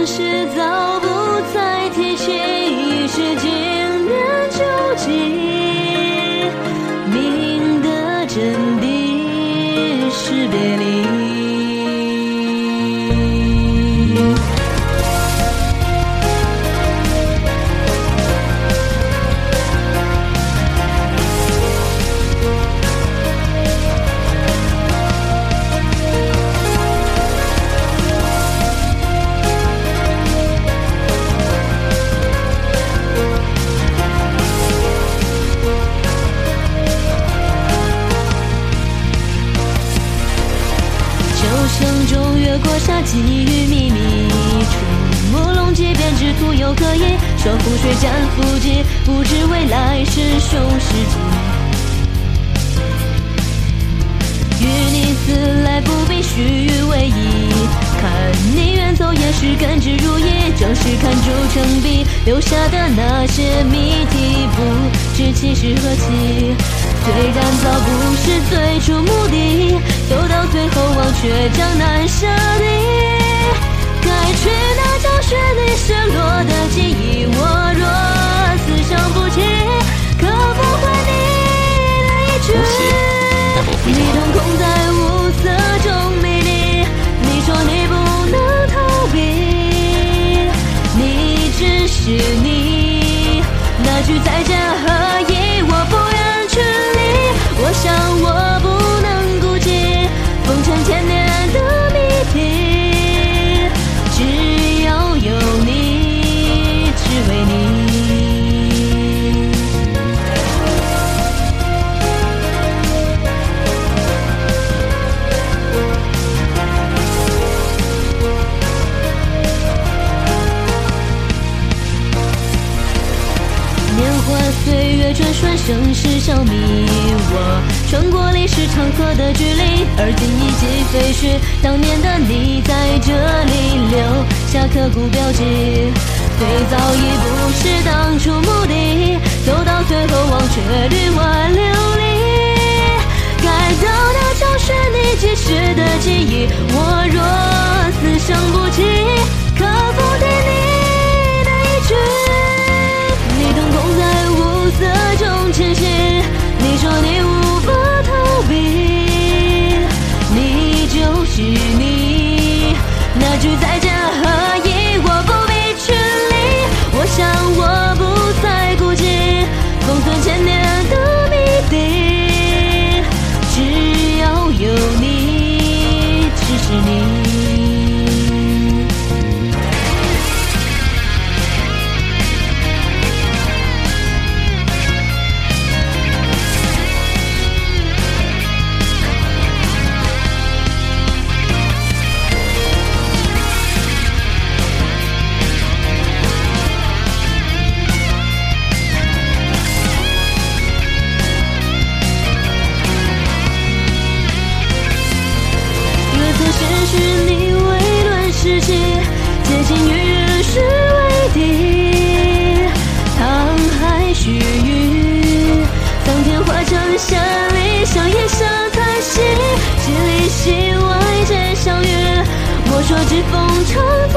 往事早不再提起，已是经年旧迹，明的真谛是别离。越过沙积雨密密，触目龙即便只图有可依，守护水战伏击，不知未来是凶是吉。与你死来不必虚为谊，看你远走也是甘之如饴，正是看朱成碧留下的那些谜题，不知其是何期。虽然早不是最初目的，走到最后忘却江南舍再见。转瞬，盛世消弭。我穿过历史长河的距离，而今已经废墟。当年的你在这里留下刻骨标记，虽早已不是当初目的，走到最后忘却旅外流离。该到的就是你即时的记忆？我若此生不说指风尘。